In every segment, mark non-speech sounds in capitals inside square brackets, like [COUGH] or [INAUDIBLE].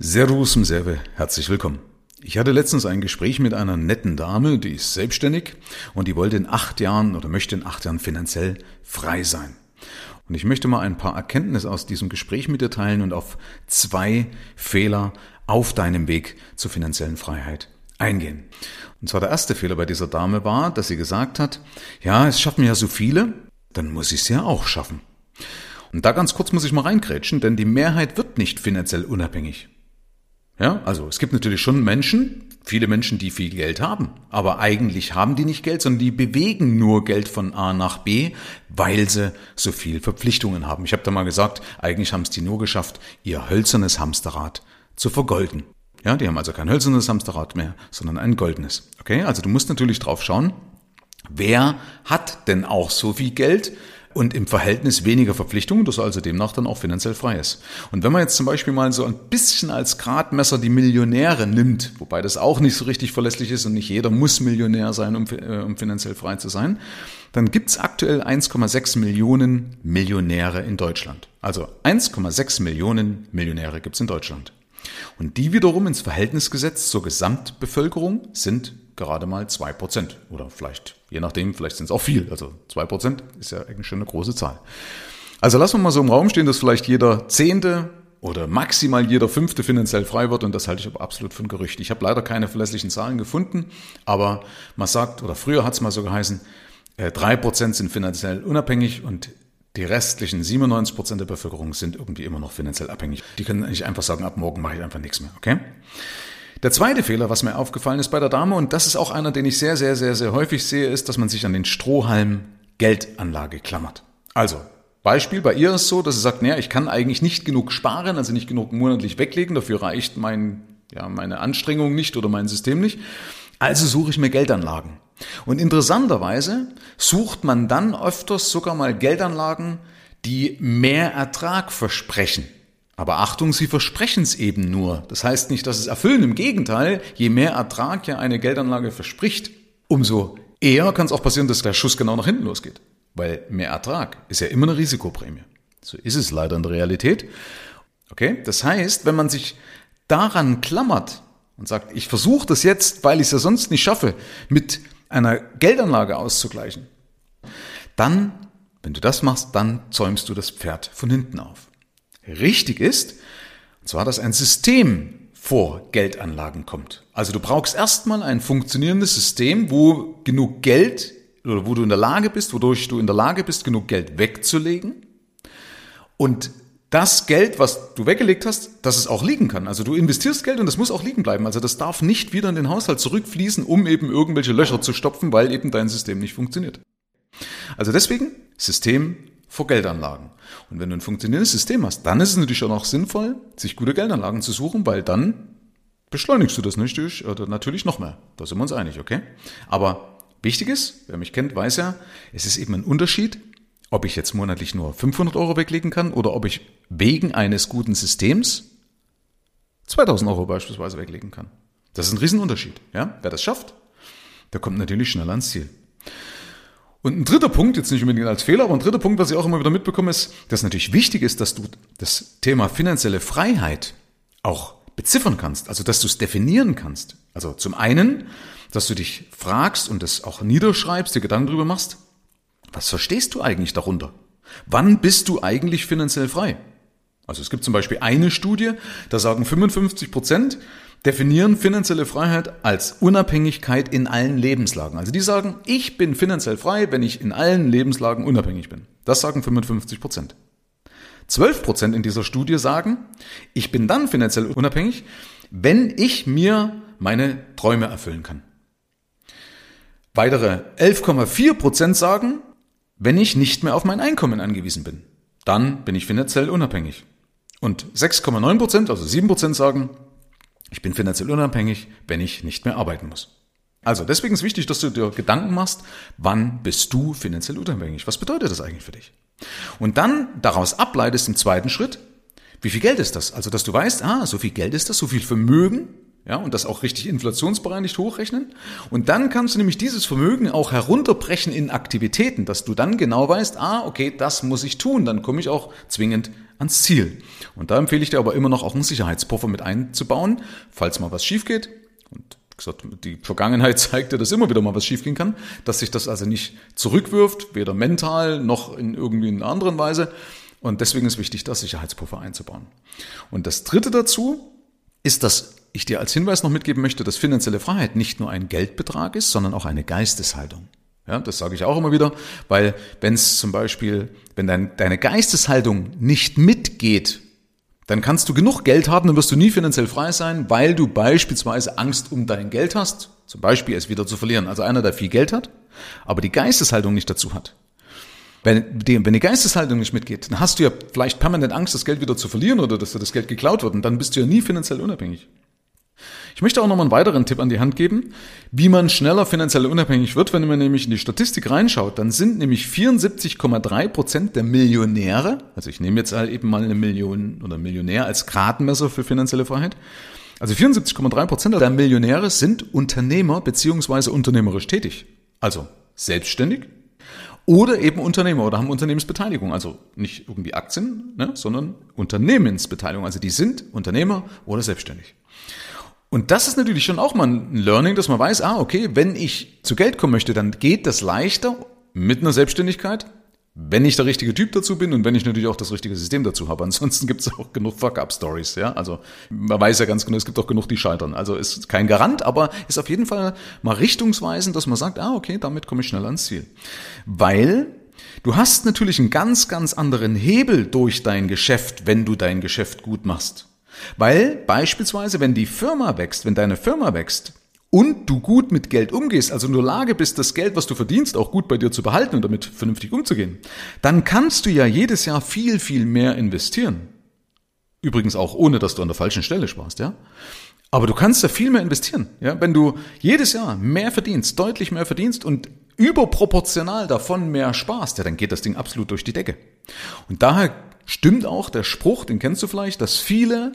Servus im Serve, herzlich willkommen. Ich hatte letztens ein Gespräch mit einer netten Dame, die ist selbstständig und die wollte in acht Jahren oder möchte in acht Jahren finanziell frei sein. Und ich möchte mal ein paar Erkenntnisse aus diesem Gespräch mit dir teilen und auf zwei Fehler auf deinem Weg zur finanziellen Freiheit eingehen. Und zwar der erste Fehler bei dieser Dame war, dass sie gesagt hat, ja, es schaffen ja so viele, dann muss ich es ja auch schaffen. Und da ganz kurz muss ich mal reingrätschen, denn die Mehrheit wird nicht finanziell unabhängig. Ja, also es gibt natürlich schon Menschen, viele Menschen, die viel Geld haben, aber eigentlich haben die nicht Geld, sondern die bewegen nur Geld von A nach B, weil sie so viel Verpflichtungen haben. Ich habe da mal gesagt, eigentlich haben es die nur geschafft, ihr hölzernes Hamsterrad zu vergolden. Ja, die haben also kein hölzernes Hamsterrad mehr, sondern ein goldenes. Okay, also du musst natürlich drauf schauen, wer hat denn auch so viel Geld, und im Verhältnis weniger Verpflichtungen, dass er also demnach dann auch finanziell frei ist. Und wenn man jetzt zum Beispiel mal so ein bisschen als Gradmesser die Millionäre nimmt, wobei das auch nicht so richtig verlässlich ist und nicht jeder muss Millionär sein, um, äh, um finanziell frei zu sein, dann gibt's aktuell 1,6 Millionen Millionäre in Deutschland. Also 1,6 Millionen Millionäre gibt's in Deutschland. Und die wiederum ins Verhältnis gesetzt zur Gesamtbevölkerung sind gerade mal zwei Prozent oder vielleicht, je nachdem, vielleicht sind es auch viel. Also zwei Prozent ist ja eigentlich schon eine große Zahl. Also lassen wir mal so im Raum stehen, dass vielleicht jeder Zehnte oder maximal jeder Fünfte finanziell frei wird und das halte ich aber absolut für ein Gerücht. Ich habe leider keine verlässlichen Zahlen gefunden, aber man sagt, oder früher hat es mal so geheißen, äh, drei Prozent sind finanziell unabhängig und die restlichen 97 Prozent der Bevölkerung sind irgendwie immer noch finanziell abhängig. Die können nicht einfach sagen, ab morgen mache ich einfach nichts mehr, okay? Der zweite Fehler, was mir aufgefallen ist bei der Dame, und das ist auch einer, den ich sehr, sehr, sehr, sehr häufig sehe, ist, dass man sich an den Strohhalm Geldanlage klammert. Also, Beispiel, bei ihr ist so, dass sie sagt, naja, ich kann eigentlich nicht genug sparen, also nicht genug monatlich weglegen, dafür reicht mein, ja, meine Anstrengung nicht oder mein System nicht. Also suche ich mir Geldanlagen. Und interessanterweise sucht man dann öfters sogar mal Geldanlagen, die mehr Ertrag versprechen. Aber Achtung, sie versprechen es eben nur. Das heißt nicht, dass es erfüllen. Im Gegenteil, je mehr Ertrag ja eine Geldanlage verspricht, umso eher kann es auch passieren, dass der Schuss genau nach hinten losgeht. Weil mehr Ertrag ist ja immer eine Risikoprämie. So ist es leider in der Realität. Okay? Das heißt, wenn man sich daran klammert und sagt, ich versuche das jetzt, weil ich es ja sonst nicht schaffe, mit einer Geldanlage auszugleichen, dann, wenn du das machst, dann zäumst du das Pferd von hinten auf richtig ist, und zwar, dass ein System vor Geldanlagen kommt. Also du brauchst erstmal ein funktionierendes System, wo genug Geld oder wo du in der Lage bist, wodurch du in der Lage bist, genug Geld wegzulegen. Und das Geld, was du weggelegt hast, dass es auch liegen kann. Also du investierst Geld und das muss auch liegen bleiben. Also das darf nicht wieder in den Haushalt zurückfließen, um eben irgendwelche Löcher zu stopfen, weil eben dein System nicht funktioniert. Also deswegen System vor Geldanlagen. Und wenn du ein funktionierendes System hast, dann ist es natürlich auch noch sinnvoll, sich gute Geldanlagen zu suchen, weil dann beschleunigst du das nicht oder natürlich noch mehr. Da sind wir uns einig, okay? Aber wichtig ist, wer mich kennt, weiß ja, es ist eben ein Unterschied, ob ich jetzt monatlich nur 500 Euro weglegen kann oder ob ich wegen eines guten Systems 2000 Euro beispielsweise weglegen kann. Das ist ein Riesenunterschied, ja? Wer das schafft, der kommt natürlich schneller ans Ziel. Und ein dritter Punkt, jetzt nicht unbedingt als Fehler, aber ein dritter Punkt, was ich auch immer wieder mitbekomme, ist, dass natürlich wichtig ist, dass du das Thema finanzielle Freiheit auch beziffern kannst, also dass du es definieren kannst. Also zum einen, dass du dich fragst und es auch niederschreibst, dir Gedanken darüber machst, was verstehst du eigentlich darunter? Wann bist du eigentlich finanziell frei? Also es gibt zum Beispiel eine Studie, da sagen 55 Prozent, definieren finanzielle Freiheit als Unabhängigkeit in allen Lebenslagen. Also die sagen, ich bin finanziell frei, wenn ich in allen Lebenslagen unabhängig bin. Das sagen 55 Prozent. 12 Prozent in dieser Studie sagen, ich bin dann finanziell unabhängig, wenn ich mir meine Träume erfüllen kann. Weitere 11,4 Prozent sagen, wenn ich nicht mehr auf mein Einkommen angewiesen bin, dann bin ich finanziell unabhängig. Und 6,9 Prozent, also 7 Prozent sagen, ich bin finanziell unabhängig, wenn ich nicht mehr arbeiten muss. Also deswegen ist wichtig, dass du dir Gedanken machst, wann bist du finanziell unabhängig? Was bedeutet das eigentlich für dich? Und dann daraus ableitest im zweiten Schritt, wie viel Geld ist das? Also dass du weißt, ah, so viel Geld ist das, so viel Vermögen, ja, und das auch richtig inflationsbereinigt hochrechnen. Und dann kannst du nämlich dieses Vermögen auch herunterbrechen in Aktivitäten, dass du dann genau weißt, ah, okay, das muss ich tun, dann komme ich auch zwingend ans Ziel. Und da empfehle ich dir aber immer noch auch einen Sicherheitspuffer mit einzubauen, falls mal was schief geht. Und wie gesagt, die Vergangenheit [LAUGHS] zeigt dir, dass immer wieder mal was schiefgehen kann, dass sich das also nicht zurückwirft, weder mental noch in irgendwie in einer anderen Weise. Und deswegen ist wichtig, da Sicherheitspuffer einzubauen. Und das dritte dazu ist, dass ich dir als Hinweis noch mitgeben möchte, dass finanzielle Freiheit nicht nur ein Geldbetrag ist, sondern auch eine Geisteshaltung. Ja, das sage ich auch immer wieder, weil wenn es zum Beispiel, wenn dein, deine Geisteshaltung nicht mitgeht, dann kannst du genug Geld haben, dann wirst du nie finanziell frei sein, weil du beispielsweise Angst um dein Geld hast, zum Beispiel es wieder zu verlieren. Also einer, der viel Geld hat, aber die Geisteshaltung nicht dazu hat. Wenn die, wenn die Geisteshaltung nicht mitgeht, dann hast du ja vielleicht permanent Angst, das Geld wieder zu verlieren oder dass dir das Geld geklaut wird und dann bist du ja nie finanziell unabhängig. Ich möchte auch noch mal einen weiteren Tipp an die Hand geben, wie man schneller finanziell unabhängig wird. Wenn man nämlich in die Statistik reinschaut, dann sind nämlich 74,3 Prozent der Millionäre, also ich nehme jetzt halt eben mal eine Million oder Millionär als Gradmesser für finanzielle Freiheit, also 74,3 Prozent der Millionäre sind Unternehmer beziehungsweise unternehmerisch tätig. Also selbstständig oder eben Unternehmer oder haben Unternehmensbeteiligung. Also nicht irgendwie Aktien, ne, sondern Unternehmensbeteiligung. Also die sind Unternehmer oder selbstständig. Und das ist natürlich schon auch mal ein Learning, dass man weiß, ah, okay, wenn ich zu Geld kommen möchte, dann geht das leichter mit einer Selbstständigkeit, wenn ich der richtige Typ dazu bin und wenn ich natürlich auch das richtige System dazu habe. Ansonsten gibt es auch genug Fuck-up-Stories, ja. Also man weiß ja ganz genau, es gibt auch genug, die scheitern. Also ist kein Garant, aber ist auf jeden Fall mal richtungsweisend, dass man sagt, ah, okay, damit komme ich schnell ans Ziel. Weil du hast natürlich einen ganz, ganz anderen Hebel durch dein Geschäft, wenn du dein Geschäft gut machst. Weil beispielsweise, wenn die Firma wächst, wenn deine Firma wächst und du gut mit Geld umgehst, also in der Lage bist, das Geld, was du verdienst, auch gut bei dir zu behalten und damit vernünftig umzugehen, dann kannst du ja jedes Jahr viel, viel mehr investieren. Übrigens auch ohne, dass du an der falschen Stelle sparst, ja. Aber du kannst ja viel mehr investieren, ja. Wenn du jedes Jahr mehr verdienst, deutlich mehr verdienst und überproportional davon mehr sparst, ja, dann geht das Ding absolut durch die Decke. Und daher stimmt auch der Spruch, den kennst du vielleicht, dass viele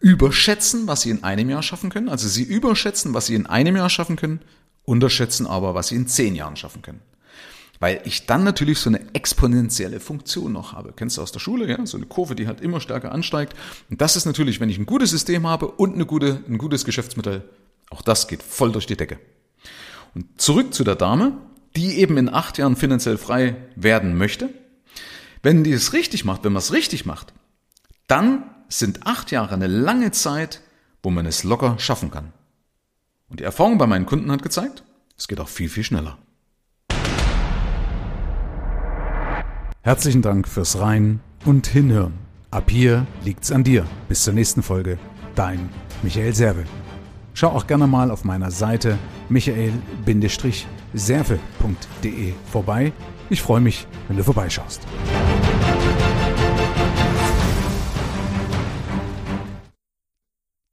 überschätzen, was sie in einem Jahr schaffen können. Also sie überschätzen, was sie in einem Jahr schaffen können, unterschätzen aber, was sie in zehn Jahren schaffen können. Weil ich dann natürlich so eine exponentielle Funktion noch habe. Kennst du aus der Schule, ja? So eine Kurve, die halt immer stärker ansteigt. Und das ist natürlich, wenn ich ein gutes System habe und eine gute, ein gutes Geschäftsmodell, auch das geht voll durch die Decke. Und zurück zu der Dame, die eben in acht Jahren finanziell frei werden möchte wenn die es richtig macht, wenn man es richtig macht, dann sind acht Jahre eine lange Zeit, wo man es locker schaffen kann. Und die Erfahrung bei meinen Kunden hat gezeigt, es geht auch viel, viel schneller. Herzlichen Dank fürs Rein und Hinhören. Ab hier liegt's an dir. Bis zur nächsten Folge. Dein Michael Serve. Schau auch gerne mal auf meiner Seite michael-serve.de vorbei. Ich freue mich, wenn du vorbeischaust.